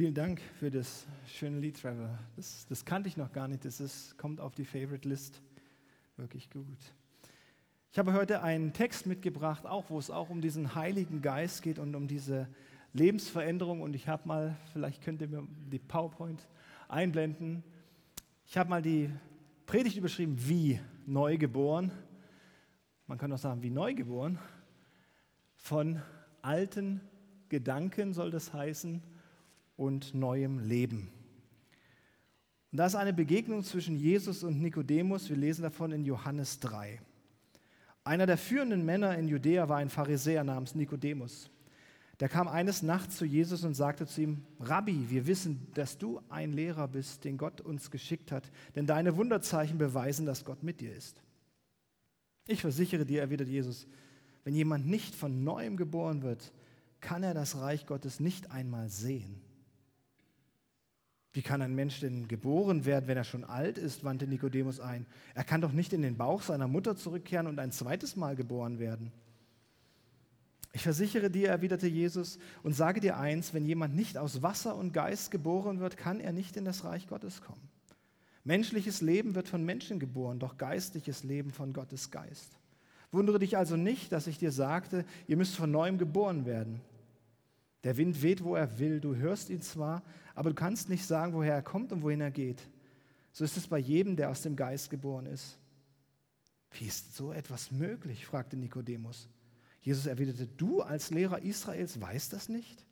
Vielen Dank für das schöne Lied, Trevor. Das, das kannte ich noch gar nicht. Das ist, kommt auf die Favorite List. Wirklich gut. Ich habe heute einen Text mitgebracht, auch wo es auch um diesen Heiligen Geist geht und um diese Lebensveränderung. Und ich habe mal, vielleicht könnt ihr mir die PowerPoint einblenden. Ich habe mal die Predigt überschrieben, wie neu geboren. Man kann auch sagen, wie neu geboren. Von alten Gedanken soll das heißen und neuem Leben. Und da ist eine Begegnung zwischen Jesus und Nikodemus. Wir lesen davon in Johannes 3. Einer der führenden Männer in Judäa war ein Pharisäer namens Nikodemus. Der kam eines Nachts zu Jesus und sagte zu ihm, Rabbi, wir wissen, dass du ein Lehrer bist, den Gott uns geschickt hat, denn deine Wunderzeichen beweisen, dass Gott mit dir ist. Ich versichere dir, erwidert Jesus, wenn jemand nicht von neuem geboren wird, kann er das Reich Gottes nicht einmal sehen. Wie kann ein Mensch denn geboren werden, wenn er schon alt ist? wandte Nikodemus ein. Er kann doch nicht in den Bauch seiner Mutter zurückkehren und ein zweites Mal geboren werden. Ich versichere dir, erwiderte Jesus, und sage dir eins, wenn jemand nicht aus Wasser und Geist geboren wird, kann er nicht in das Reich Gottes kommen. Menschliches Leben wird von Menschen geboren, doch geistliches Leben von Gottes Geist. Wundere dich also nicht, dass ich dir sagte, ihr müsst von neuem geboren werden. Der Wind weht, wo er will, du hörst ihn zwar, aber du kannst nicht sagen, woher er kommt und wohin er geht. So ist es bei jedem, der aus dem Geist geboren ist. Wie ist so etwas möglich? fragte Nikodemus. Jesus erwiderte, du als Lehrer Israels weißt das nicht?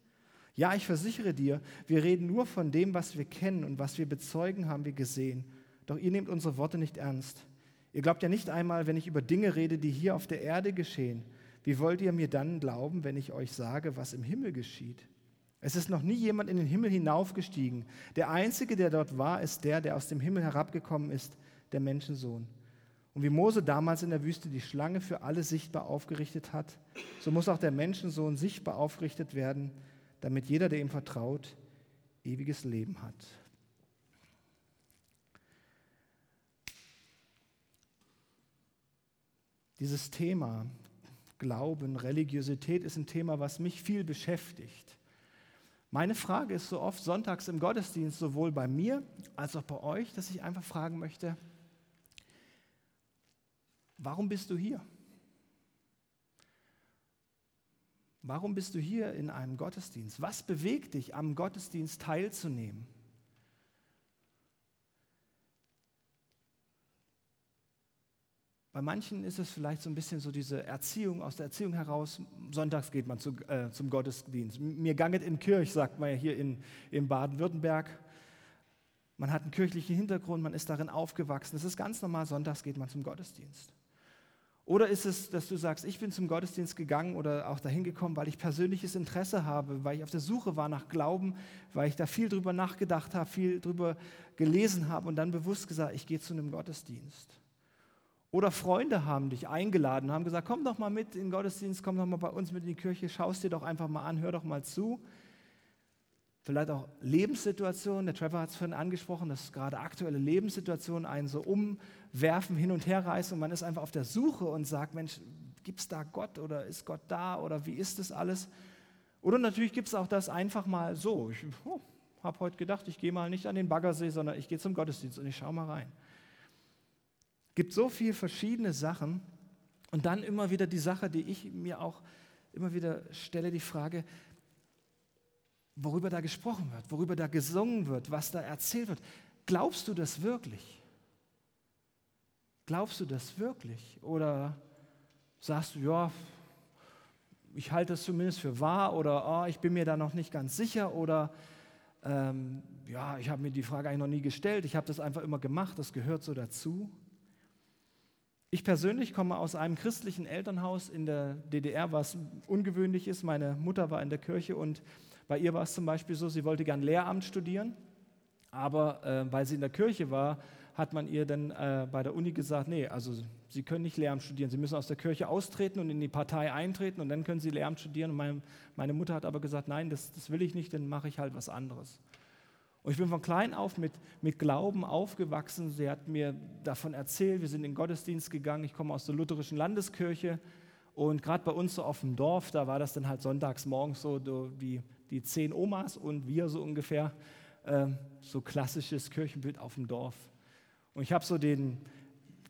Ja, ich versichere dir, wir reden nur von dem, was wir kennen und was wir bezeugen, haben wir gesehen. Doch ihr nehmt unsere Worte nicht ernst. Ihr glaubt ja nicht einmal, wenn ich über Dinge rede, die hier auf der Erde geschehen. Wie wollt ihr mir dann glauben, wenn ich euch sage, was im Himmel geschieht? Es ist noch nie jemand in den Himmel hinaufgestiegen. Der Einzige, der dort war, ist der, der aus dem Himmel herabgekommen ist, der Menschensohn. Und wie Mose damals in der Wüste die Schlange für alle sichtbar aufgerichtet hat, so muss auch der Menschensohn sichtbar aufgerichtet werden, damit jeder, der ihm vertraut, ewiges Leben hat. Dieses Thema Glauben, Religiosität ist ein Thema, was mich viel beschäftigt. Meine Frage ist so oft sonntags im Gottesdienst, sowohl bei mir als auch bei euch, dass ich einfach fragen möchte, warum bist du hier? Warum bist du hier in einem Gottesdienst? Was bewegt dich, am Gottesdienst teilzunehmen? Bei manchen ist es vielleicht so ein bisschen so diese Erziehung, aus der Erziehung heraus, sonntags geht man zu, äh, zum Gottesdienst. Mir ganget in Kirch, sagt man ja hier in, in Baden-Württemberg. Man hat einen kirchlichen Hintergrund, man ist darin aufgewachsen. Das ist ganz normal, sonntags geht man zum Gottesdienst. Oder ist es, dass du sagst, ich bin zum Gottesdienst gegangen oder auch dahin gekommen, weil ich persönliches Interesse habe, weil ich auf der Suche war nach Glauben, weil ich da viel drüber nachgedacht habe, viel drüber gelesen habe und dann bewusst gesagt, ich gehe zu einem Gottesdienst. Oder Freunde haben dich eingeladen, haben gesagt, komm doch mal mit in den Gottesdienst, komm doch mal bei uns mit in die Kirche, schau es dir doch einfach mal an, hör doch mal zu. Vielleicht auch Lebenssituationen, der Trevor hat es vorhin angesprochen, dass gerade aktuelle Lebenssituationen einen so umwerfen, hin und her reißen und man ist einfach auf der Suche und sagt, Mensch, gibt es da Gott oder ist Gott da oder wie ist das alles? Oder natürlich gibt es auch das einfach mal so. Ich oh, habe heute gedacht, ich gehe mal nicht an den Baggersee, sondern ich gehe zum Gottesdienst und ich schaue mal rein gibt so viele verschiedene Sachen. Und dann immer wieder die Sache, die ich mir auch immer wieder stelle, die Frage, worüber da gesprochen wird, worüber da gesungen wird, was da erzählt wird. Glaubst du das wirklich? Glaubst du das wirklich? Oder sagst du, ja, ich halte es zumindest für wahr oder oh, ich bin mir da noch nicht ganz sicher oder ähm, ja, ich habe mir die Frage eigentlich noch nie gestellt, ich habe das einfach immer gemacht, das gehört so dazu. Ich persönlich komme aus einem christlichen Elternhaus in der DDR, was ungewöhnlich ist. Meine Mutter war in der Kirche und bei ihr war es zum Beispiel so, sie wollte gern Lehramt studieren, aber äh, weil sie in der Kirche war, hat man ihr dann äh, bei der Uni gesagt, nee, also Sie können nicht Lehramt studieren, Sie müssen aus der Kirche austreten und in die Partei eintreten und dann können Sie Lehramt studieren. Meine, meine Mutter hat aber gesagt, nein, das, das will ich nicht, dann mache ich halt was anderes. Und ich bin von klein auf mit, mit Glauben aufgewachsen. Sie hat mir davon erzählt, wir sind in den Gottesdienst gegangen. Ich komme aus der lutherischen Landeskirche. Und gerade bei uns so auf dem Dorf, da war das dann halt sonntags morgens so, die die zehn Omas und wir so ungefähr. Ähm, so klassisches Kirchenbild auf dem Dorf. Und ich habe so den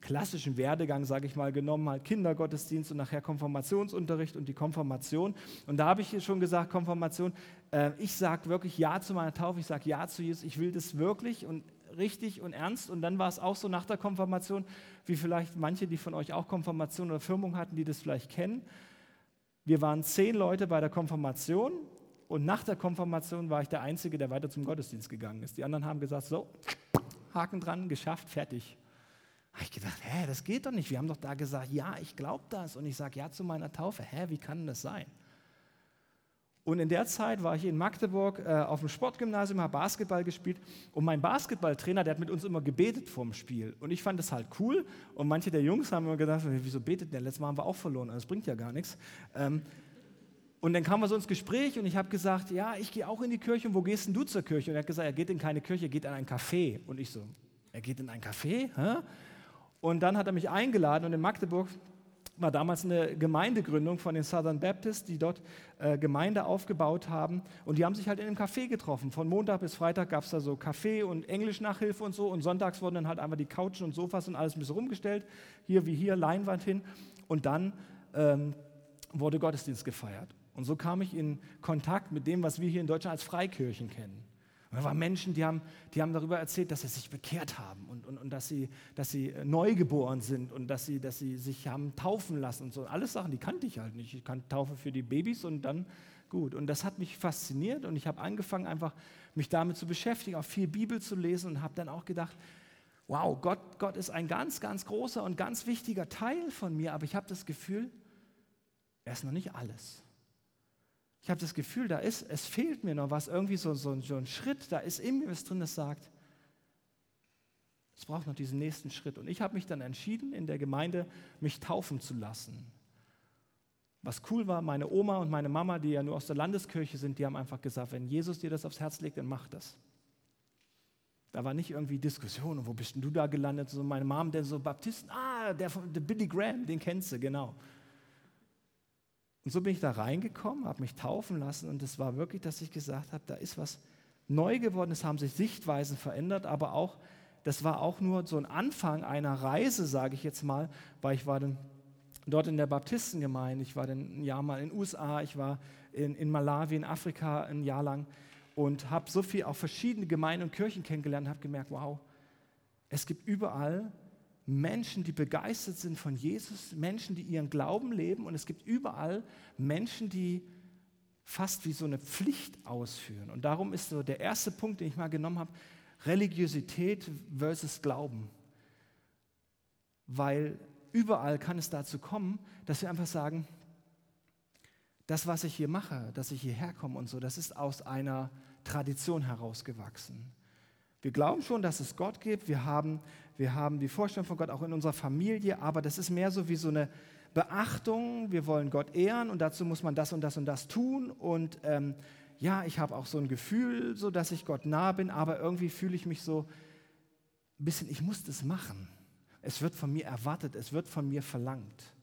klassischen Werdegang, sage ich mal, genommen, halt Kindergottesdienst und nachher Konfirmationsunterricht und die Konfirmation. Und da habe ich schon gesagt, Konfirmation, äh, ich sage wirklich Ja zu meiner Taufe, ich sage Ja zu Jesus, ich will das wirklich und richtig und ernst. Und dann war es auch so nach der Konfirmation, wie vielleicht manche, die von euch auch Konfirmation oder Firmung hatten, die das vielleicht kennen. Wir waren zehn Leute bei der Konfirmation und nach der Konfirmation war ich der Einzige, der weiter zum Gottesdienst gegangen ist. Die anderen haben gesagt, so, Haken dran, geschafft, fertig. Habe ich gedacht, hä, das geht doch nicht. Wir haben doch da gesagt, ja, ich glaube das. Und ich sage ja zu meiner Taufe. Hä, wie kann das sein? Und in der Zeit war ich in Magdeburg äh, auf dem Sportgymnasium, habe Basketball gespielt. Und mein Basketballtrainer, der hat mit uns immer gebetet vorm Spiel. Und ich fand das halt cool. Und manche der Jungs haben immer gedacht, wieso betet der? Letztes Mal haben wir auch verloren. Das bringt ja gar nichts. Ähm, und dann kamen wir so ins Gespräch und ich habe gesagt, ja, ich gehe auch in die Kirche. Und wo gehst denn du zur Kirche? Und er hat gesagt, er geht in keine Kirche, er geht in ein Café. Und ich so, er geht in ein Café? Hä? Und dann hat er mich eingeladen und in Magdeburg war damals eine Gemeindegründung von den Southern Baptists, die dort äh, Gemeinde aufgebaut haben. Und die haben sich halt in einem Café getroffen. Von Montag bis Freitag gab es da so Kaffee und Englisch-Nachhilfe und so. Und sonntags wurden dann halt einfach die Couchen und Sofas und alles ein bisschen rumgestellt. Hier wie hier, Leinwand hin. Und dann ähm, wurde Gottesdienst gefeiert. Und so kam ich in Kontakt mit dem, was wir hier in Deutschland als Freikirchen kennen. Und da waren Menschen, die haben, die haben darüber erzählt, dass sie sich bekehrt haben und, und, und dass, sie, dass sie neugeboren sind und dass sie, dass sie sich haben taufen lassen und so. Alles Sachen, die kannte ich halt nicht. Ich kannte Taufe für die Babys und dann gut. Und das hat mich fasziniert und ich habe angefangen, einfach mich damit zu beschäftigen, auch viel Bibel zu lesen und habe dann auch gedacht, wow, Gott, Gott ist ein ganz, ganz großer und ganz wichtiger Teil von mir, aber ich habe das Gefühl, er ist noch nicht alles. Ich habe das Gefühl, da ist, es fehlt mir noch was, irgendwie so, so, so ein Schritt, da ist in mir was drin, das sagt, es braucht noch diesen nächsten Schritt. Und ich habe mich dann entschieden, in der Gemeinde mich taufen zu lassen. Was cool war, meine Oma und meine Mama, die ja nur aus der Landeskirche sind, die haben einfach gesagt, wenn Jesus dir das aufs Herz legt, dann mach das. Da war nicht irgendwie Diskussion, wo bist denn du da gelandet? So meine Mom, der so Baptisten, ah, der, der Billy Graham, den kennst du, genau. Und so bin ich da reingekommen, habe mich taufen lassen und es war wirklich, dass ich gesagt habe, da ist was neu geworden, es haben sich Sichtweisen verändert, aber auch, das war auch nur so ein Anfang einer Reise, sage ich jetzt mal, weil ich war dann dort in der Baptistengemeinde, ich war dann ein Jahr mal in den USA, ich war in, in Malawi, in Afrika ein Jahr lang und habe so viel auch verschiedene Gemeinden und Kirchen kennengelernt und habe gemerkt, wow, es gibt überall Menschen, die begeistert sind von Jesus, Menschen, die ihren Glauben leben und es gibt überall Menschen, die fast wie so eine Pflicht ausführen. Und darum ist so der erste Punkt, den ich mal genommen habe, Religiosität versus Glauben. Weil überall kann es dazu kommen, dass wir einfach sagen, das, was ich hier mache, dass ich hierher komme und so, das ist aus einer Tradition herausgewachsen. Wir glauben schon, dass es Gott gibt. Wir haben, wir haben die Vorstellung von Gott auch in unserer Familie, aber das ist mehr so wie so eine Beachtung. Wir wollen Gott ehren und dazu muss man das und das und das tun. Und ähm, ja, ich habe auch so ein Gefühl, so dass ich Gott nah bin, aber irgendwie fühle ich mich so ein bisschen, ich muss das machen. Es wird von mir erwartet, es wird von mir verlangt.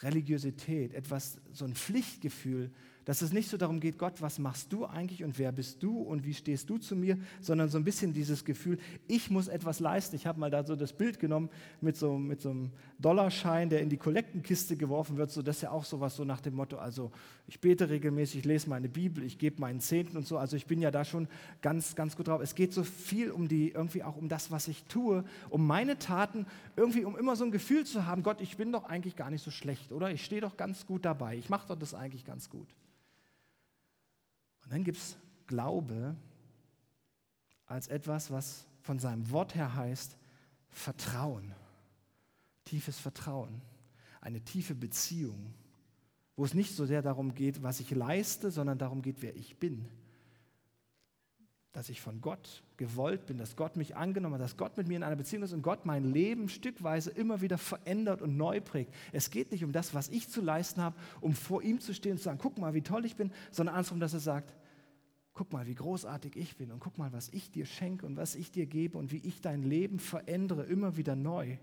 Religiosität, etwas, so ein Pflichtgefühl, dass es nicht so darum geht, Gott, was machst du eigentlich und wer bist du und wie stehst du zu mir, sondern so ein bisschen dieses Gefühl, ich muss etwas leisten. Ich habe mal da so das Bild genommen mit so, mit so einem Dollarschein, der in die Kollektenkiste geworfen wird. So, das ist ja auch sowas so nach dem Motto, also ich bete regelmäßig, ich lese meine Bibel, ich gebe meinen Zehnten und so. Also ich bin ja da schon ganz, ganz gut drauf. Es geht so viel um die, irgendwie auch um das, was ich tue, um meine Taten, irgendwie um immer so ein Gefühl zu haben, Gott, ich bin doch eigentlich gar nicht so schlecht, oder? Ich stehe doch ganz gut dabei. Ich mache doch das eigentlich ganz gut. Und dann gibt es Glaube als etwas, was von seinem Wort her heißt Vertrauen. Tiefes Vertrauen. Eine tiefe Beziehung, wo es nicht so sehr darum geht, was ich leiste, sondern darum geht, wer ich bin dass ich von Gott gewollt bin, dass Gott mich angenommen hat, dass Gott mit mir in einer Beziehung ist und Gott mein Leben stückweise immer wieder verändert und neu prägt. Es geht nicht um das, was ich zu leisten habe, um vor ihm zu stehen und zu sagen, guck mal, wie toll ich bin, sondern andersrum, dass er sagt, guck mal, wie großartig ich bin und guck mal, was ich dir schenke und was ich dir gebe und wie ich dein Leben verändere, immer wieder neu.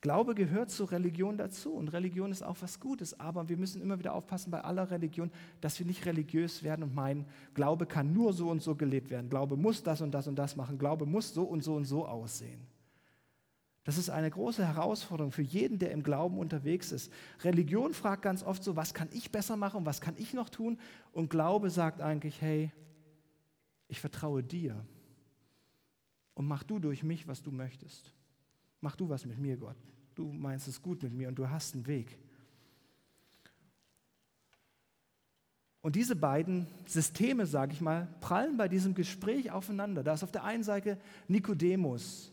Glaube gehört zur Religion dazu und Religion ist auch was Gutes, aber wir müssen immer wieder aufpassen bei aller Religion, dass wir nicht religiös werden und meinen, Glaube kann nur so und so gelebt werden, Glaube muss das und das und das machen, Glaube muss so und so und so aussehen. Das ist eine große Herausforderung für jeden, der im Glauben unterwegs ist. Religion fragt ganz oft so, was kann ich besser machen, was kann ich noch tun? Und Glaube sagt eigentlich, hey, ich vertraue dir und mach du durch mich, was du möchtest. Mach du was mit mir, Gott. Du meinst es gut mit mir und du hast einen Weg. Und diese beiden Systeme, sage ich mal, prallen bei diesem Gespräch aufeinander. Da ist auf der einen Seite Nikodemus.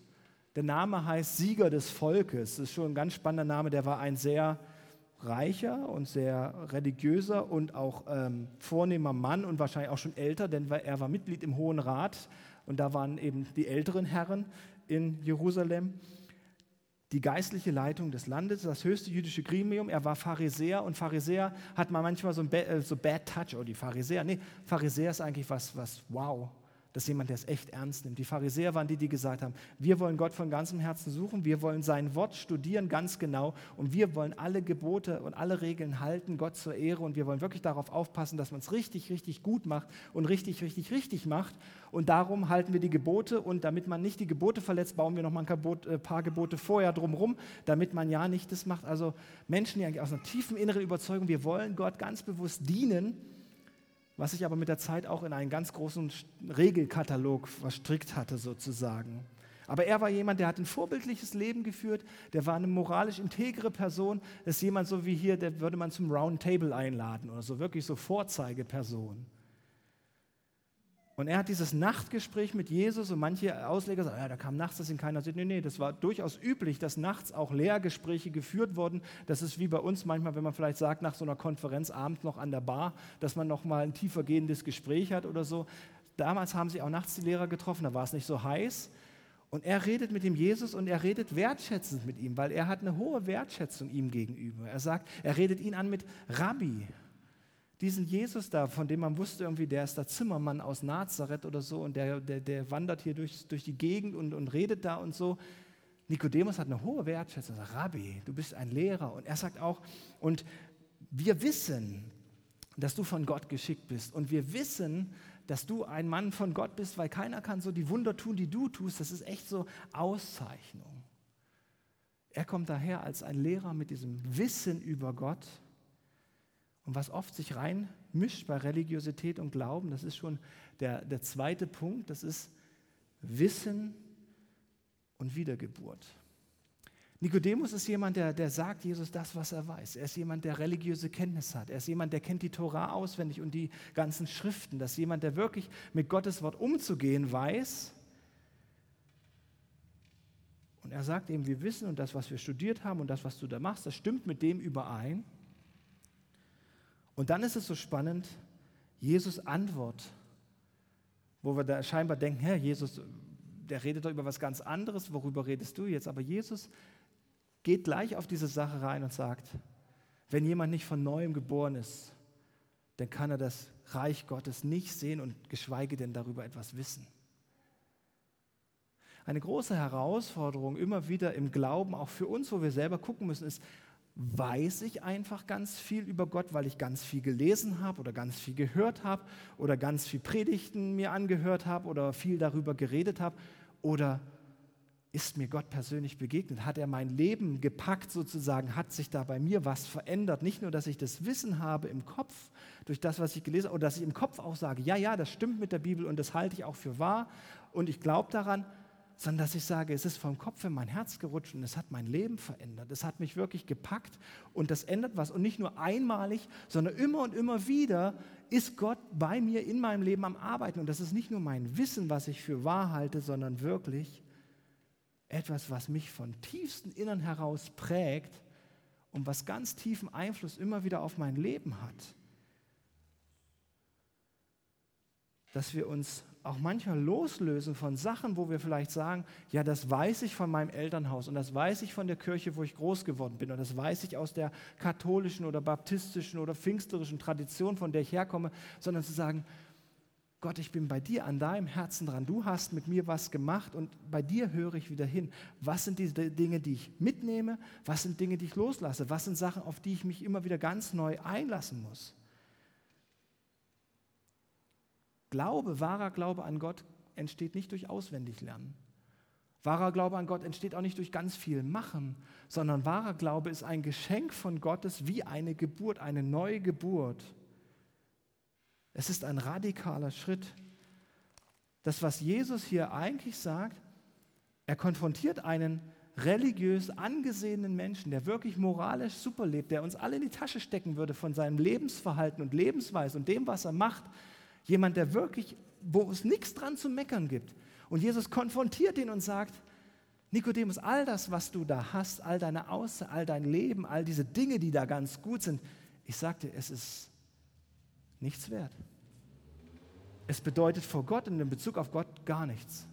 Der Name heißt Sieger des Volkes. Das ist schon ein ganz spannender Name. Der war ein sehr reicher und sehr religiöser und auch ähm, vornehmer Mann und wahrscheinlich auch schon älter, denn er war Mitglied im Hohen Rat und da waren eben die älteren Herren in Jerusalem die geistliche Leitung des Landes, das höchste jüdische Gremium. Er war Pharisäer und Pharisäer hat man manchmal so ein äh, so Bad Touch, oh die Pharisäer. Nee, Pharisäer ist eigentlich was, was wow, das ist jemand, der es echt ernst nimmt. Die Pharisäer waren die, die gesagt haben, wir wollen Gott von ganzem Herzen suchen, wir wollen sein Wort studieren ganz genau und wir wollen alle Gebote und alle Regeln halten, Gott zur Ehre und wir wollen wirklich darauf aufpassen, dass man es richtig, richtig gut macht und richtig, richtig, richtig macht. Und darum halten wir die Gebote und damit man nicht die Gebote verletzt, bauen wir noch mal ein äh, paar Gebote vorher drumherum, damit man ja nicht das macht. Also Menschen, die eigentlich aus einer tiefen inneren Überzeugung, wir wollen Gott ganz bewusst dienen, was sich aber mit der Zeit auch in einen ganz großen Regelkatalog verstrickt hatte sozusagen. Aber er war jemand, der hat ein vorbildliches Leben geführt, der war eine moralisch integre Person, das ist jemand so wie hier, der würde man zum Round Table einladen oder so, wirklich so Vorzeigeperson. Und er hat dieses Nachtgespräch mit Jesus und manche Ausleger sagen, ja, da kam nachts, das in keiner sieht. Nee, nee, das war durchaus üblich, dass nachts auch Lehrgespräche geführt wurden. Das ist wie bei uns manchmal, wenn man vielleicht sagt, nach so einer Konferenz abends noch an der Bar, dass man noch mal ein tiefergehendes Gespräch hat oder so. Damals haben sie auch nachts die Lehrer getroffen, da war es nicht so heiß. Und er redet mit dem Jesus und er redet wertschätzend mit ihm, weil er hat eine hohe Wertschätzung ihm gegenüber. Er sagt, er redet ihn an mit Rabbi diesen Jesus da, von dem man wusste, irgendwie, der ist der Zimmermann aus Nazareth oder so und der, der, der wandert hier durch, durch die Gegend und, und redet da und so. Nikodemus hat eine hohe Wertschätzung, sagt, Rabbi, du bist ein Lehrer. Und er sagt auch, und wir wissen, dass du von Gott geschickt bist. Und wir wissen, dass du ein Mann von Gott bist, weil keiner kann so die Wunder tun, die du tust. Das ist echt so Auszeichnung. Er kommt daher als ein Lehrer mit diesem Wissen über Gott und was oft sich reinmischt bei Religiosität und Glauben, das ist schon der, der zweite Punkt, das ist Wissen und Wiedergeburt. Nikodemus ist jemand, der, der sagt Jesus das, was er weiß. Er ist jemand, der religiöse Kenntnis hat. Er ist jemand, der kennt die Tora auswendig und die ganzen Schriften. Das ist jemand, der wirklich mit Gottes Wort umzugehen weiß. Und er sagt eben, wir wissen und das, was wir studiert haben und das, was du da machst, das stimmt mit dem überein. Und dann ist es so spannend, Jesus Antwort, wo wir da scheinbar denken, Herr, Jesus, der redet doch über was ganz anderes, worüber redest du jetzt? Aber Jesus geht gleich auf diese Sache rein und sagt, wenn jemand nicht von neuem geboren ist, dann kann er das Reich Gottes nicht sehen und geschweige denn darüber etwas wissen. Eine große Herausforderung immer wieder im Glauben, auch für uns, wo wir selber gucken müssen, ist, weiß ich einfach ganz viel über Gott, weil ich ganz viel gelesen habe oder ganz viel gehört habe oder ganz viel Predigten mir angehört habe oder viel darüber geredet habe? Oder ist mir Gott persönlich begegnet? Hat er mein Leben gepackt sozusagen? Hat sich da bei mir was verändert? Nicht nur, dass ich das Wissen habe im Kopf durch das, was ich gelesen habe, oder dass ich im Kopf auch sage, ja, ja, das stimmt mit der Bibel und das halte ich auch für wahr und ich glaube daran, sondern dass ich sage, es ist vom Kopf in mein Herz gerutscht und es hat mein Leben verändert. Es hat mich wirklich gepackt und das ändert was. Und nicht nur einmalig, sondern immer und immer wieder ist Gott bei mir in meinem Leben am Arbeiten. Und das ist nicht nur mein Wissen, was ich für wahr halte, sondern wirklich etwas, was mich von tiefstem Innern heraus prägt und was ganz tiefen Einfluss immer wieder auf mein Leben hat. Dass wir uns auch manchmal loslösen von Sachen, wo wir vielleicht sagen, ja, das weiß ich von meinem Elternhaus und das weiß ich von der Kirche, wo ich groß geworden bin und das weiß ich aus der katholischen oder baptistischen oder pfingsterischen Tradition, von der ich herkomme, sondern zu sagen, Gott, ich bin bei dir an deinem Herzen dran. Du hast mit mir was gemacht und bei dir höre ich wieder hin. Was sind die Dinge, die ich mitnehme? Was sind Dinge, die ich loslasse? Was sind Sachen, auf die ich mich immer wieder ganz neu einlassen muss? Glaube, wahrer Glaube an Gott entsteht nicht durch Auswendiglernen. Wahrer Glaube an Gott entsteht auch nicht durch ganz viel Machen, sondern wahrer Glaube ist ein Geschenk von Gottes wie eine Geburt, eine neue Geburt. Es ist ein radikaler Schritt. Das, was Jesus hier eigentlich sagt, er konfrontiert einen religiös angesehenen Menschen, der wirklich moralisch super lebt, der uns alle in die Tasche stecken würde von seinem Lebensverhalten und Lebensweise und dem, was er macht. Jemand, der wirklich, wo es nichts dran zu meckern gibt. Und Jesus konfrontiert ihn und sagt, Nikodemus, all das, was du da hast, all deine Aussage, all dein Leben, all diese Dinge, die da ganz gut sind, ich sagte, es ist nichts wert. Es bedeutet vor Gott und in Bezug auf Gott gar nichts.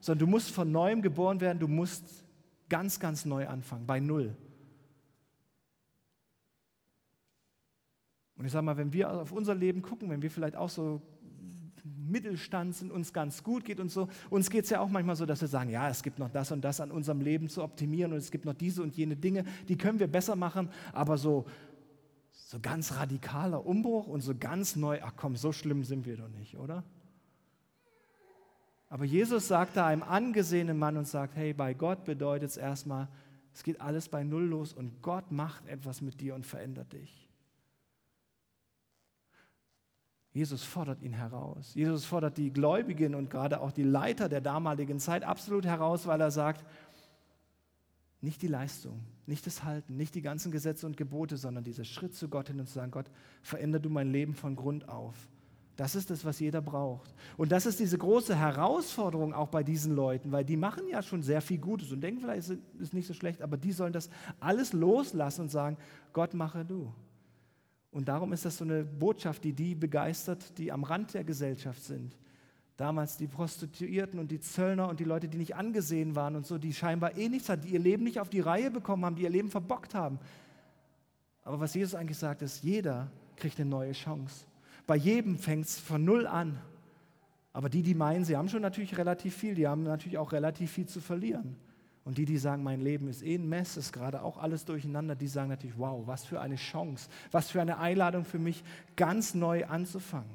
Sondern du musst von neuem geboren werden, du musst ganz, ganz neu anfangen, bei Null. Und ich sage mal, wenn wir auf unser Leben gucken, wenn wir vielleicht auch so Mittelstand sind, uns ganz gut geht und so, uns geht es ja auch manchmal so, dass wir sagen, ja, es gibt noch das und das an unserem Leben zu optimieren und es gibt noch diese und jene Dinge, die können wir besser machen, aber so so ganz radikaler Umbruch und so ganz neu, ach komm, so schlimm sind wir doch nicht, oder? Aber Jesus sagt da einem angesehenen Mann und sagt, hey, bei Gott bedeutet es erstmal, es geht alles bei Null los und Gott macht etwas mit dir und verändert dich. Jesus fordert ihn heraus. Jesus fordert die Gläubigen und gerade auch die Leiter der damaligen Zeit absolut heraus, weil er sagt, nicht die Leistung, nicht das Halten, nicht die ganzen Gesetze und Gebote, sondern dieser Schritt zu Gott hin und zu sagen, Gott, veränder du mein Leben von Grund auf. Das ist das, was jeder braucht. Und das ist diese große Herausforderung auch bei diesen Leuten, weil die machen ja schon sehr viel Gutes und denken, vielleicht ist es nicht so schlecht, aber die sollen das alles loslassen und sagen, Gott mache du. Und darum ist das so eine Botschaft, die die begeistert, die am Rand der Gesellschaft sind. Damals die Prostituierten und die Zöllner und die Leute, die nicht angesehen waren und so, die scheinbar eh nichts hatten, die ihr Leben nicht auf die Reihe bekommen haben, die ihr Leben verbockt haben. Aber was Jesus eigentlich sagt, ist, jeder kriegt eine neue Chance. Bei jedem fängt es von null an. Aber die, die meinen, sie haben schon natürlich relativ viel, die haben natürlich auch relativ viel zu verlieren. Und die, die sagen, mein Leben ist eh ein Mess, ist gerade auch alles durcheinander, die sagen natürlich, wow, was für eine Chance, was für eine Einladung für mich, ganz neu anzufangen.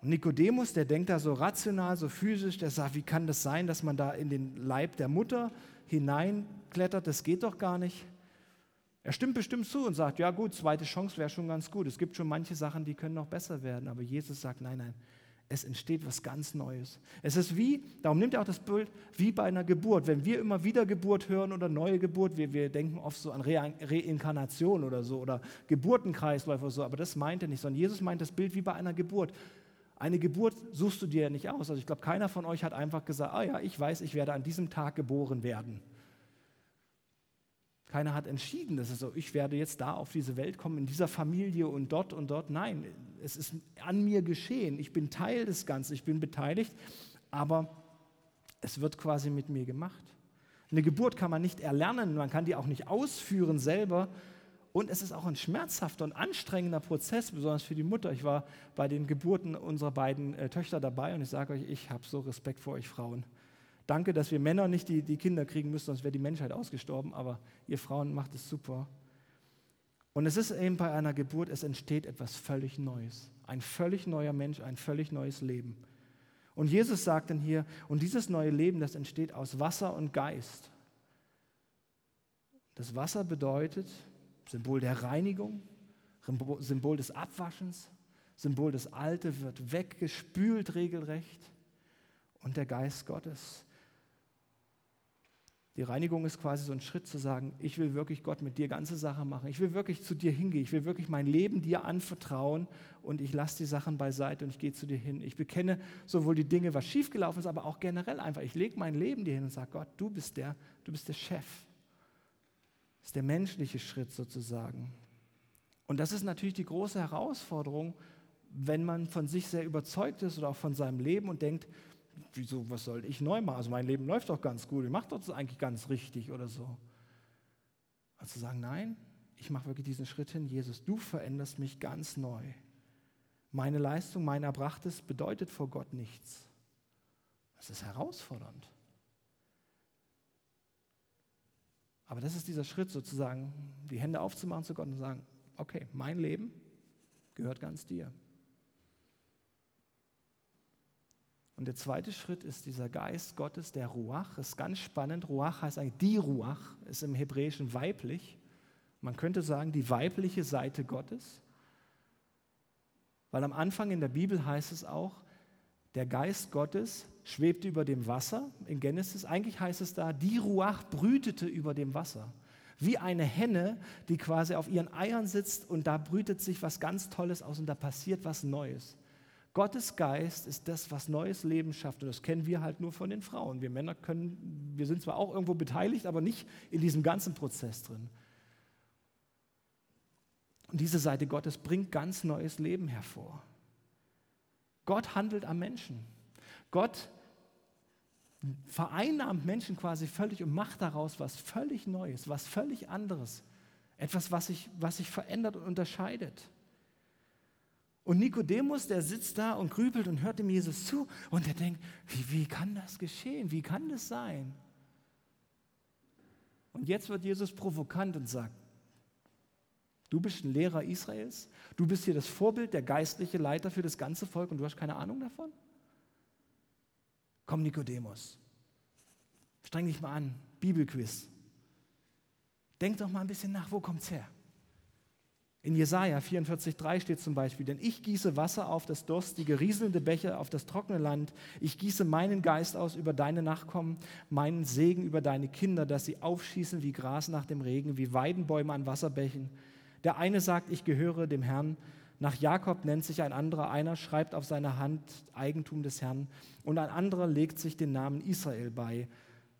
Und Nikodemus, der denkt da so rational, so physisch, der sagt, wie kann das sein, dass man da in den Leib der Mutter hineinklettert? Das geht doch gar nicht. Er stimmt bestimmt zu und sagt, ja gut, zweite Chance wäre schon ganz gut. Es gibt schon manche Sachen, die können noch besser werden. Aber Jesus sagt, nein, nein, es entsteht was ganz Neues. Es ist wie, darum nimmt er auch das Bild, wie bei einer Geburt. Wenn wir immer wieder Geburt hören oder neue Geburt, wir, wir denken oft so an Re Reinkarnation oder so oder Geburtenkreisläufe oder so, aber das meint er nicht, sondern Jesus meint das Bild wie bei einer Geburt. Eine Geburt suchst du dir ja nicht aus. Also ich glaube, keiner von euch hat einfach gesagt, ah ja, ich weiß, ich werde an diesem Tag geboren werden. Keiner hat entschieden, dass so, ich werde jetzt da auf diese Welt kommen, in dieser Familie und dort und dort. Nein, es ist an mir geschehen. Ich bin Teil des Ganzen, ich bin beteiligt, aber es wird quasi mit mir gemacht. Eine Geburt kann man nicht erlernen, man kann die auch nicht ausführen selber, und es ist auch ein schmerzhafter und anstrengender Prozess, besonders für die Mutter. Ich war bei den Geburten unserer beiden äh, Töchter dabei und ich sage euch, ich habe so Respekt vor euch Frauen. Danke, dass wir Männer nicht die, die Kinder kriegen müssen, sonst wäre die Menschheit ausgestorben, aber ihr Frauen macht es super. Und es ist eben bei einer Geburt, es entsteht etwas völlig Neues. Ein völlig neuer Mensch, ein völlig neues Leben. Und Jesus sagt dann hier, und dieses neue Leben, das entsteht aus Wasser und Geist. Das Wasser bedeutet, Symbol der Reinigung, Symbol des Abwaschens, Symbol des Alte wird weggespült regelrecht und der Geist Gottes. Die Reinigung ist quasi so ein Schritt zu sagen, ich will wirklich Gott mit dir ganze Sachen machen. Ich will wirklich zu dir hingehen. Ich will wirklich mein Leben dir anvertrauen und ich lasse die Sachen beiseite und ich gehe zu dir hin. Ich bekenne sowohl die Dinge, was schiefgelaufen ist, aber auch generell einfach. Ich lege mein Leben dir hin und sage, Gott, du bist der, du bist der Chef. Das ist der menschliche Schritt sozusagen. Und das ist natürlich die große Herausforderung, wenn man von sich sehr überzeugt ist oder auch von seinem Leben und denkt, wieso, was soll ich neu machen? Also mein Leben läuft doch ganz gut, ich mache doch das eigentlich ganz richtig oder so. Also sagen, nein, ich mache wirklich diesen Schritt hin, Jesus, du veränderst mich ganz neu. Meine Leistung, mein Erbrachtes bedeutet vor Gott nichts. Das ist herausfordernd. Aber das ist dieser Schritt sozusagen, die Hände aufzumachen zu Gott und zu sagen, okay, mein Leben gehört ganz dir. Und der zweite Schritt ist dieser Geist Gottes, der Ruach. Das ist ganz spannend. Ruach heißt eigentlich die Ruach, ist im Hebräischen weiblich. Man könnte sagen, die weibliche Seite Gottes. Weil am Anfang in der Bibel heißt es auch, der Geist Gottes schwebte über dem Wasser in Genesis. Eigentlich heißt es da, die Ruach brütete über dem Wasser. Wie eine Henne, die quasi auf ihren Eiern sitzt und da brütet sich was ganz Tolles aus und da passiert was Neues. Gottes Geist ist das, was neues Leben schafft. Und das kennen wir halt nur von den Frauen. Wir Männer können, wir sind zwar auch irgendwo beteiligt, aber nicht in diesem ganzen Prozess drin. Und diese Seite Gottes bringt ganz neues Leben hervor. Gott handelt am Menschen. Gott vereinnahmt Menschen quasi völlig und macht daraus was völlig Neues, was völlig anderes. Etwas, was sich, was sich verändert und unterscheidet. Und Nikodemus, der sitzt da und grübelt und hört dem Jesus zu und er denkt, wie, wie kann das geschehen? Wie kann das sein? Und jetzt wird Jesus provokant und sagt, Du bist ein Lehrer Israels. Du bist hier das Vorbild, der geistliche Leiter für das ganze Volk und du hast keine Ahnung davon? Komm, Nikodemus. Streng dich mal an. Bibelquiz. Denk doch mal ein bisschen nach, wo kommt's her? In Jesaja 44,3 steht zum Beispiel: Denn ich gieße Wasser auf das durstige, rieselnde Becher auf das trockene Land. Ich gieße meinen Geist aus über deine Nachkommen, meinen Segen über deine Kinder, dass sie aufschießen wie Gras nach dem Regen, wie Weidenbäume an Wasserbächen. Der eine sagt, ich gehöre dem Herrn. Nach Jakob nennt sich ein anderer. Einer schreibt auf seine Hand Eigentum des Herrn. Und ein anderer legt sich den Namen Israel bei.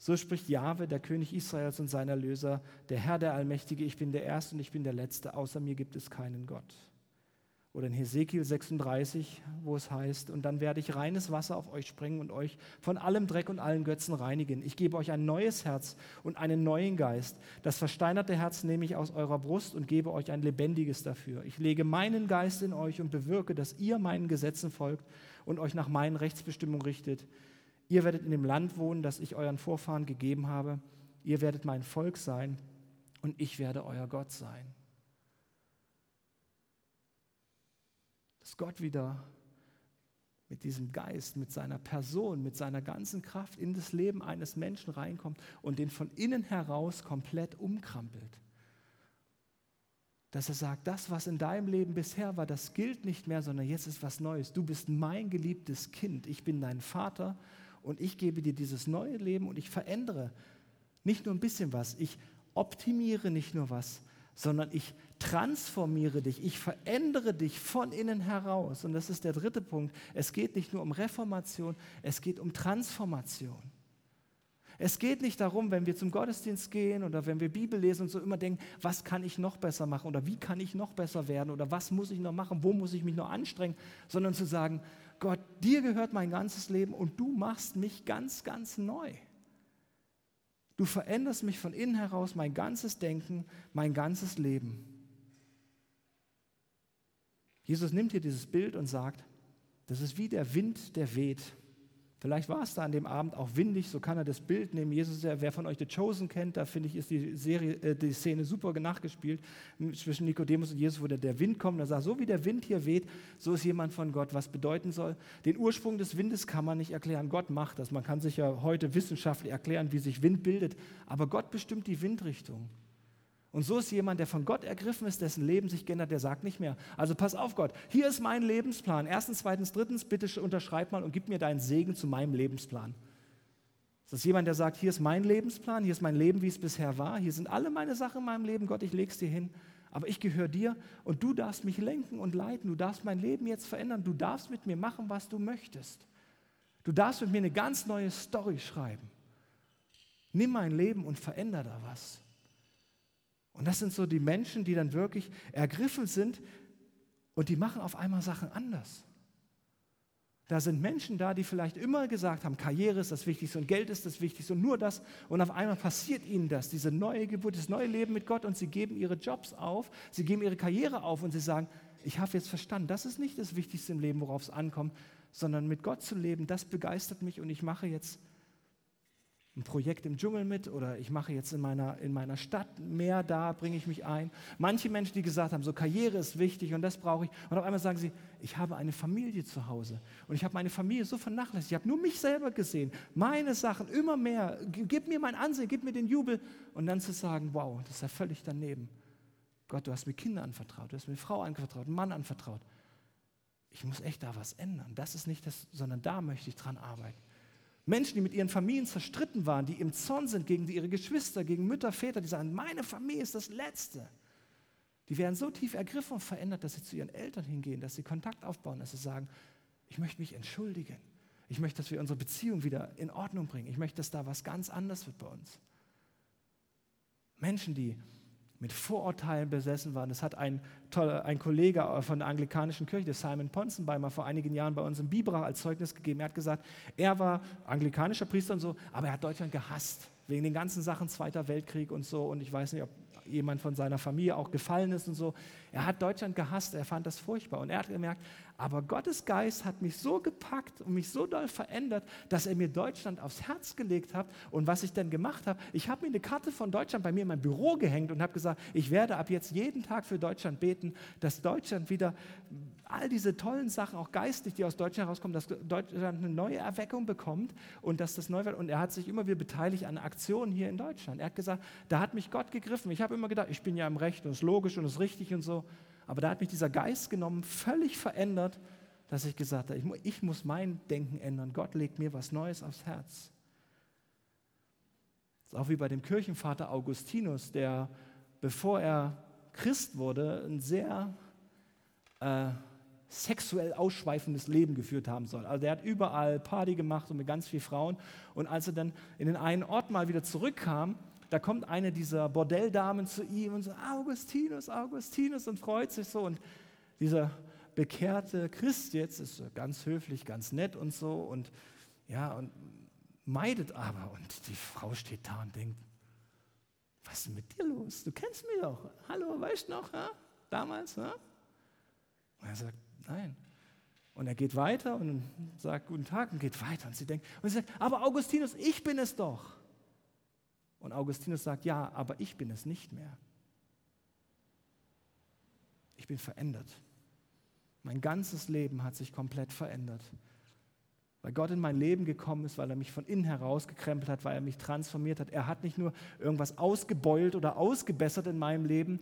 So spricht Jahwe, der König Israels und sein Erlöser, der Herr, der Allmächtige. Ich bin der Erste und ich bin der Letzte. Außer mir gibt es keinen Gott. Oder in Hesekiel 36, wo es heißt, und dann werde ich reines Wasser auf euch sprengen und euch von allem Dreck und allen Götzen reinigen. Ich gebe euch ein neues Herz und einen neuen Geist. Das versteinerte Herz nehme ich aus eurer Brust und gebe euch ein lebendiges dafür. Ich lege meinen Geist in euch und bewirke, dass ihr meinen Gesetzen folgt und euch nach meinen Rechtsbestimmungen richtet. Ihr werdet in dem Land wohnen, das ich euren Vorfahren gegeben habe. Ihr werdet mein Volk sein und ich werde euer Gott sein. dass Gott wieder mit diesem Geist, mit seiner Person, mit seiner ganzen Kraft in das Leben eines Menschen reinkommt und den von innen heraus komplett umkrampelt. Dass er sagt, das, was in deinem Leben bisher war, das gilt nicht mehr, sondern jetzt ist was Neues. Du bist mein geliebtes Kind, ich bin dein Vater und ich gebe dir dieses neue Leben und ich verändere nicht nur ein bisschen was, ich optimiere nicht nur was, sondern ich transformiere dich, ich verändere dich von innen heraus. Und das ist der dritte Punkt. Es geht nicht nur um Reformation, es geht um Transformation. Es geht nicht darum, wenn wir zum Gottesdienst gehen oder wenn wir Bibel lesen und so immer denken, was kann ich noch besser machen oder wie kann ich noch besser werden oder was muss ich noch machen, wo muss ich mich noch anstrengen, sondern zu sagen, Gott, dir gehört mein ganzes Leben und du machst mich ganz, ganz neu. Du veränderst mich von innen heraus, mein ganzes Denken, mein ganzes Leben. Jesus nimmt hier dieses Bild und sagt, das ist wie der Wind, der weht. Vielleicht war es da an dem Abend auch windig, so kann er das Bild nehmen. Jesus, wer von euch The Chosen kennt, da finde ich, ist die, Serie, äh, die Szene super nachgespielt zwischen Nikodemus und Jesus, wo der, der Wind kommt er sagt, so wie der Wind hier weht, so ist jemand von Gott, was bedeuten soll. Den Ursprung des Windes kann man nicht erklären, Gott macht das. Man kann sich ja heute wissenschaftlich erklären, wie sich Wind bildet, aber Gott bestimmt die Windrichtung. Und so ist jemand, der von Gott ergriffen ist, dessen Leben sich geändert, der sagt nicht mehr. Also pass auf Gott, hier ist mein Lebensplan. Erstens, zweitens, drittens, bitte unterschreib mal und gib mir deinen Segen zu meinem Lebensplan. Das ist jemand, der sagt, hier ist mein Lebensplan, hier ist mein Leben, wie es bisher war, hier sind alle meine Sachen in meinem Leben, Gott, ich leg's dir hin. Aber ich gehöre dir und du darfst mich lenken und leiten. Du darfst mein Leben jetzt verändern. Du darfst mit mir machen, was du möchtest. Du darfst mit mir eine ganz neue Story schreiben. Nimm mein Leben und veränder da was. Und das sind so die Menschen, die dann wirklich ergriffen sind und die machen auf einmal Sachen anders. Da sind Menschen da, die vielleicht immer gesagt haben, Karriere ist das Wichtigste und Geld ist das Wichtigste und nur das. Und auf einmal passiert ihnen das, diese neue Geburt, das neue Leben mit Gott und sie geben ihre Jobs auf, sie geben ihre Karriere auf und sie sagen, ich habe jetzt verstanden, das ist nicht das Wichtigste im Leben, worauf es ankommt, sondern mit Gott zu leben, das begeistert mich und ich mache jetzt ein Projekt im Dschungel mit oder ich mache jetzt in meiner, in meiner Stadt mehr, da bringe ich mich ein. Manche Menschen, die gesagt haben, so Karriere ist wichtig und das brauche ich. Und auf einmal sagen sie, ich habe eine Familie zu Hause und ich habe meine Familie so vernachlässigt. Ich habe nur mich selber gesehen, meine Sachen immer mehr. Gib mir mein Ansehen, gib mir den Jubel. Und dann zu sagen, wow, das ist ja völlig daneben. Gott, du hast mir Kinder anvertraut, du hast mir eine Frau anvertraut, einen Mann anvertraut. Ich muss echt da was ändern. Das ist nicht das, sondern da möchte ich dran arbeiten. Menschen, die mit ihren Familien zerstritten waren, die im Zorn sind gegen ihre Geschwister, gegen Mütter, Väter, die sagen, meine Familie ist das Letzte. Die werden so tief ergriffen und verändert, dass sie zu ihren Eltern hingehen, dass sie Kontakt aufbauen, dass sie sagen, ich möchte mich entschuldigen. Ich möchte, dass wir unsere Beziehung wieder in Ordnung bringen. Ich möchte, dass da was ganz anders wird bei uns. Menschen, die mit Vorurteilen besessen waren. Das hat ein, toller, ein Kollege von der anglikanischen Kirche, Simon Ponsonbeimer, vor einigen Jahren bei uns im Biberach als Zeugnis gegeben. Er hat gesagt, er war anglikanischer Priester und so, aber er hat Deutschland gehasst, wegen den ganzen Sachen Zweiter Weltkrieg und so. Und ich weiß nicht, ob jemand von seiner Familie auch gefallen ist und so. Er hat Deutschland gehasst, er fand das furchtbar. Und er hat gemerkt, aber Gottes Geist hat mich so gepackt und mich so doll verändert, dass er mir Deutschland aufs Herz gelegt hat. Und was ich dann gemacht habe, ich habe mir eine Karte von Deutschland bei mir in mein Büro gehängt und habe gesagt, ich werde ab jetzt jeden Tag für Deutschland beten, dass Deutschland wieder all diese tollen Sachen, auch geistlich, die aus Deutschland herauskommen, dass Deutschland eine neue Erweckung bekommt und dass das neu wird. Und er hat sich immer wieder beteiligt an Aktionen hier in Deutschland. Er hat gesagt, da hat mich Gott gegriffen. Ich habe immer gedacht, ich bin ja im Recht und es ist logisch und es ist richtig und so. Aber da hat mich dieser Geist genommen, völlig verändert, dass ich gesagt habe, ich, ich muss mein Denken ändern. Gott legt mir was Neues aufs Herz. Das ist auch wie bei dem Kirchenvater Augustinus, der, bevor er Christ wurde, ein sehr äh, sexuell ausschweifendes Leben geführt haben soll. Also der hat überall Party gemacht und mit ganz vielen Frauen. Und als er dann in den einen Ort mal wieder zurückkam, da kommt eine dieser Bordelldamen zu ihm und sagt, Augustinus, Augustinus und freut sich so. Und dieser bekehrte Christ jetzt ist ganz höflich, ganz nett und so und ja, und meidet aber. Und die Frau steht da und denkt, was ist denn mit dir los? Du kennst mich doch. Hallo, weißt du noch, ja? damals? Ja? Und er sagt, nein. Und er geht weiter und sagt guten Tag und geht weiter. Und sie denkt, und sie sagt, aber Augustinus, ich bin es doch. Und Augustinus sagt, ja, aber ich bin es nicht mehr. Ich bin verändert. Mein ganzes Leben hat sich komplett verändert. Weil Gott in mein Leben gekommen ist, weil er mich von innen heraus gekrempelt hat, weil er mich transformiert hat. Er hat nicht nur irgendwas ausgebeult oder ausgebessert in meinem Leben,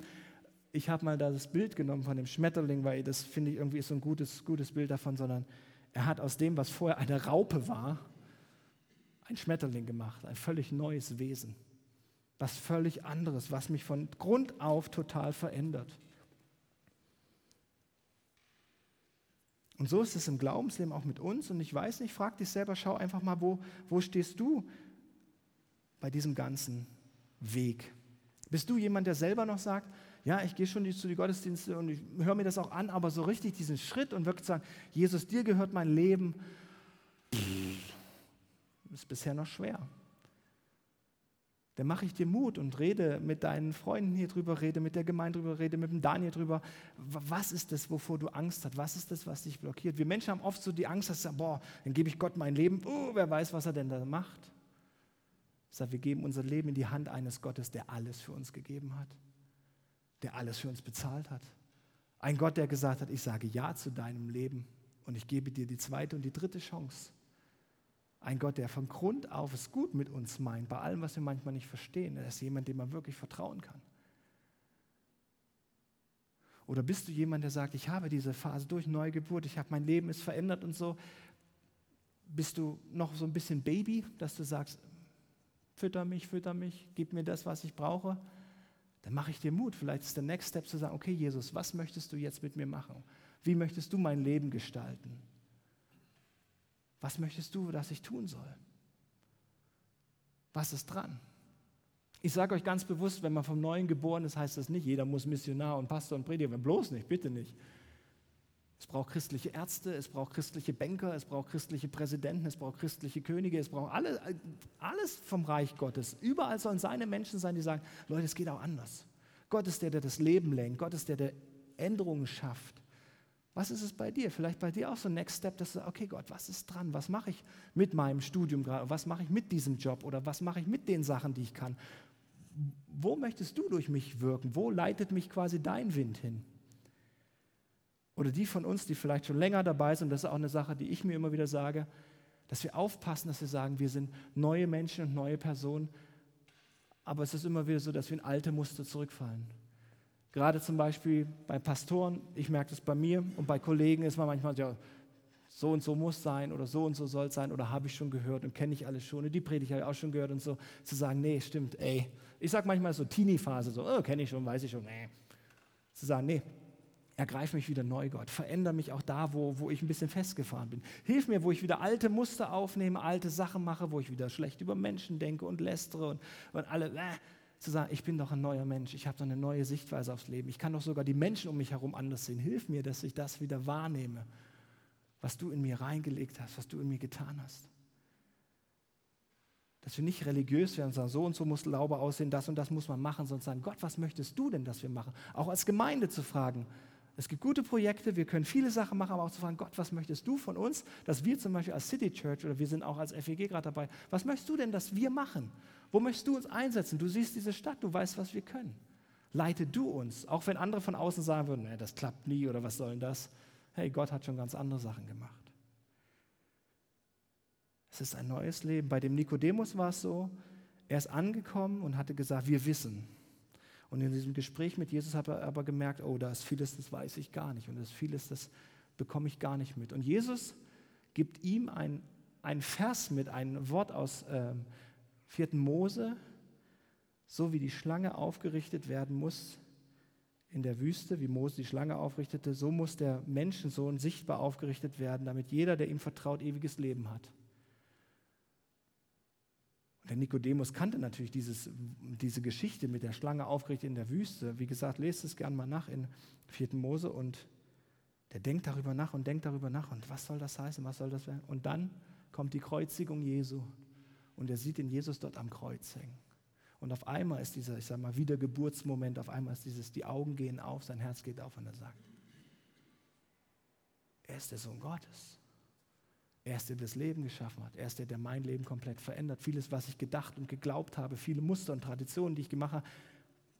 ich habe mal das Bild genommen von dem Schmetterling, weil das finde ich irgendwie ist so ein gutes, gutes Bild davon, sondern er hat aus dem, was vorher eine Raupe war, ein Schmetterling gemacht, ein völlig neues Wesen, was völlig anderes, was mich von Grund auf total verändert. Und so ist es im Glaubensleben auch mit uns. Und ich weiß nicht, frag dich selber, schau einfach mal, wo, wo stehst du bei diesem ganzen Weg? Bist du jemand, der selber noch sagt, ja, ich gehe schon zu den Gottesdiensten und ich höre mir das auch an, aber so richtig diesen Schritt und wirklich sagen, Jesus, dir gehört mein Leben, ist bisher noch schwer. Dann mache ich dir Mut und rede mit deinen Freunden hier drüber, rede mit der Gemeinde drüber, rede mit dem Daniel drüber. Was ist das, wovor du Angst hast? Was ist das, was dich blockiert? Wir Menschen haben oft so die Angst, dass boah, dann gebe ich Gott mein Leben. Oh, wer weiß, was er denn da macht. Ich sage, wir geben unser Leben in die Hand eines Gottes, der alles für uns gegeben hat der alles für uns bezahlt hat. Ein Gott, der gesagt hat, ich sage Ja zu deinem Leben und ich gebe dir die zweite und die dritte Chance. Ein Gott, der von Grund auf es gut mit uns meint, bei allem, was wir manchmal nicht verstehen. Er ist jemand, dem man wirklich vertrauen kann. Oder bist du jemand, der sagt, ich habe diese Phase durch Neugeburt, ich habe mein Leben ist verändert und so. Bist du noch so ein bisschen Baby, dass du sagst, fütter mich, fütter mich, gib mir das, was ich brauche? Dann mache ich dir Mut. Vielleicht ist der Next Step zu sagen, okay Jesus, was möchtest du jetzt mit mir machen? Wie möchtest du mein Leben gestalten? Was möchtest du, dass ich tun soll? Was ist dran? Ich sage euch ganz bewusst, wenn man vom Neuen geboren ist, heißt das nicht, jeder muss Missionar und Pastor und Prediger werden. Bloß nicht, bitte nicht. Es braucht christliche Ärzte, es braucht christliche Banker, es braucht christliche Präsidenten, es braucht christliche Könige, es braucht alle, alles vom Reich Gottes. Überall sollen seine Menschen sein, die sagen, Leute, es geht auch anders. Gott ist der, der das Leben lenkt. Gott ist der, der Änderungen schafft. Was ist es bei dir? Vielleicht bei dir auch so ein Next Step, dass du sagst, okay Gott, was ist dran? Was mache ich mit meinem Studium gerade? Was mache ich mit diesem Job? Oder was mache ich mit den Sachen, die ich kann? Wo möchtest du durch mich wirken? Wo leitet mich quasi dein Wind hin? Oder die von uns, die vielleicht schon länger dabei sind, das ist auch eine Sache, die ich mir immer wieder sage, dass wir aufpassen, dass wir sagen, wir sind neue Menschen und neue Personen, aber es ist immer wieder so, dass wir in alte Muster zurückfallen. Gerade zum Beispiel bei Pastoren, ich merke das bei mir und bei Kollegen ist man manchmal, ja, so und so muss sein oder so und so soll sein oder habe ich schon gehört und kenne ich alles schon und die Predigt habe ich auch schon gehört und so, zu sagen, nee, stimmt, ey. Ich sage manchmal so Teenie-Phase, so, oh, kenne ich schon, weiß ich schon, nee. Zu sagen, nee, ergreif mich wieder neu, Gott. Veränder mich auch da, wo, wo ich ein bisschen festgefahren bin. Hilf mir, wo ich wieder alte Muster aufnehme, alte Sachen mache, wo ich wieder schlecht über Menschen denke und lästere und, und alle, äh, zu sagen, ich bin doch ein neuer Mensch, ich habe doch eine neue Sichtweise aufs Leben, ich kann doch sogar die Menschen um mich herum anders sehen. Hilf mir, dass ich das wieder wahrnehme, was du in mir reingelegt hast, was du in mir getan hast. Dass wir nicht religiös werden und sagen, so und so muss Glaube aussehen, das und das muss man machen, sondern sagen, Gott, was möchtest du denn, dass wir machen? Auch als Gemeinde zu fragen. Es gibt gute Projekte, wir können viele Sachen machen, aber auch zu fragen, Gott, was möchtest du von uns, dass wir zum Beispiel als City Church oder wir sind auch als FEG gerade dabei, was möchtest du denn, dass wir machen? Wo möchtest du uns einsetzen? Du siehst diese Stadt, du weißt, was wir können. Leite du uns, auch wenn andere von außen sagen würden, nee, das klappt nie oder was soll denn das? Hey, Gott hat schon ganz andere Sachen gemacht. Es ist ein neues Leben. Bei dem Nikodemus war es so, er ist angekommen und hatte gesagt, wir wissen. Und in diesem Gespräch mit Jesus hat er aber gemerkt, oh, da ist vieles, das weiß ich gar nicht und das ist vieles, das bekomme ich gar nicht mit. Und Jesus gibt ihm ein, ein Vers mit, ein Wort aus ähm, 4. Mose, so wie die Schlange aufgerichtet werden muss in der Wüste, wie Mose die Schlange aufrichtete, so muss der Menschensohn sichtbar aufgerichtet werden, damit jeder, der ihm vertraut, ewiges Leben hat. Der Nikodemus kannte natürlich dieses, diese Geschichte mit der Schlange aufgerichtet in der Wüste. Wie gesagt, lest es gern mal nach in 4. Mose und der denkt darüber nach und denkt darüber nach und was soll das heißen, was soll das werden? Und dann kommt die Kreuzigung Jesu und er sieht den Jesus dort am Kreuz hängen. Und auf einmal ist dieser, ich sag mal, Wiedergeburtsmoment, auf einmal ist dieses, die Augen gehen auf, sein Herz geht auf und er sagt, er ist der Sohn Gottes. Er ist der, der das Leben geschaffen hat. Er ist der, der mein Leben komplett verändert. Vieles, was ich gedacht und geglaubt habe, viele Muster und Traditionen, die ich gemacht habe,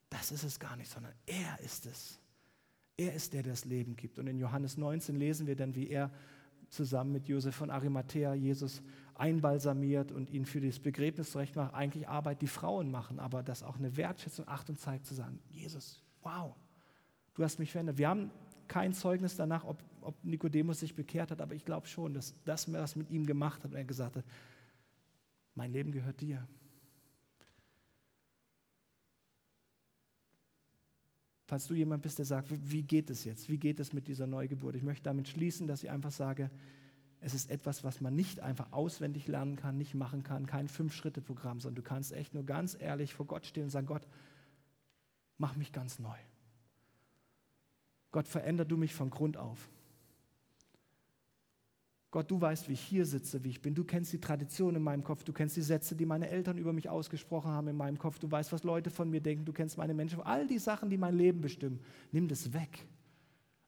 das ist es gar nicht, sondern er ist es. Er ist der, der das Leben gibt. Und in Johannes 19 lesen wir dann, wie er zusammen mit Josef von Arimathea Jesus einbalsamiert und ihn für das Begräbnis zurecht macht, eigentlich Arbeit, die Frauen machen, aber das auch eine Wertschätzung, Achtung zeigt, zu sagen, Jesus, wow, du hast mich verändert. Wir haben kein Zeugnis danach, ob, ob Nikodemus sich bekehrt hat, aber ich glaube schon, dass das, was mit ihm gemacht hat und er gesagt hat, mein Leben gehört dir. Falls du jemand bist, der sagt, wie geht es jetzt? Wie geht es mit dieser Neugeburt? Ich möchte damit schließen, dass ich einfach sage, es ist etwas, was man nicht einfach auswendig lernen kann, nicht machen kann, kein Fünf-Schritte-Programm, sondern du kannst echt nur ganz ehrlich vor Gott stehen und sagen, Gott, mach mich ganz neu. Gott, veränder du mich von Grund auf. Gott, du weißt, wie ich hier sitze, wie ich bin. Du kennst die Tradition in meinem Kopf. Du kennst die Sätze, die meine Eltern über mich ausgesprochen haben in meinem Kopf. Du weißt, was Leute von mir denken. Du kennst meine Menschen. All die Sachen, die mein Leben bestimmen. Nimm das weg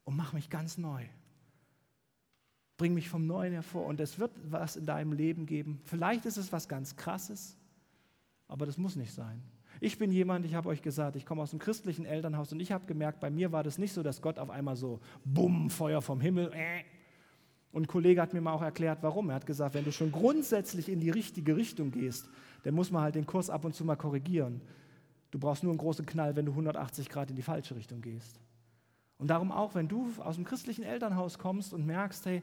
und mach mich ganz neu. Bring mich vom Neuen hervor und es wird was in deinem Leben geben. Vielleicht ist es was ganz Krasses, aber das muss nicht sein. Ich bin jemand, ich habe euch gesagt, ich komme aus einem christlichen Elternhaus und ich habe gemerkt, bei mir war das nicht so, dass Gott auf einmal so, bumm, Feuer vom Himmel. Äh. Und ein Kollege hat mir mal auch erklärt, warum. Er hat gesagt, wenn du schon grundsätzlich in die richtige Richtung gehst, dann muss man halt den Kurs ab und zu mal korrigieren. Du brauchst nur einen großen Knall, wenn du 180 Grad in die falsche Richtung gehst. Und darum auch, wenn du aus dem christlichen Elternhaus kommst und merkst, hey,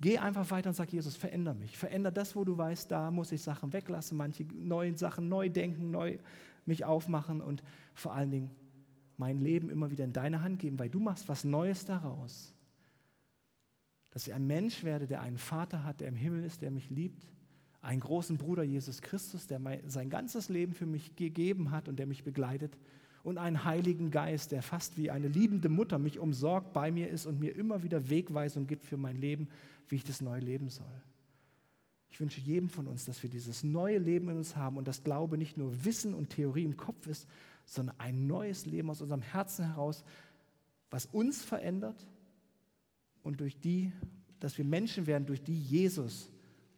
Geh einfach weiter und sag, Jesus, veränder mich. Veränder das, wo du weißt, da muss ich Sachen weglassen, manche neue Sachen neu denken, neu mich aufmachen und vor allen Dingen mein Leben immer wieder in deine Hand geben, weil du machst was Neues daraus. Dass ich ein Mensch werde, der einen Vater hat, der im Himmel ist, der mich liebt, einen großen Bruder Jesus Christus, der sein ganzes Leben für mich gegeben hat und der mich begleitet und einen Heiligen Geist, der fast wie eine liebende Mutter mich umsorgt, bei mir ist und mir immer wieder Wegweisung gibt für mein Leben, wie ich das neu leben soll. Ich wünsche jedem von uns, dass wir dieses neue Leben in uns haben und das Glaube nicht nur Wissen und Theorie im Kopf ist, sondern ein neues Leben aus unserem Herzen heraus, was uns verändert und durch die, dass wir Menschen werden, durch die Jesus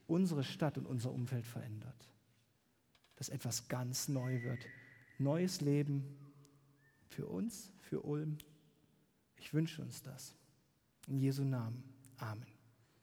unsere Stadt und unser Umfeld verändert. Dass etwas ganz neu wird. Neues Leben für uns, für Ulm. Ich wünsche uns das. In Jesu Namen. Amen.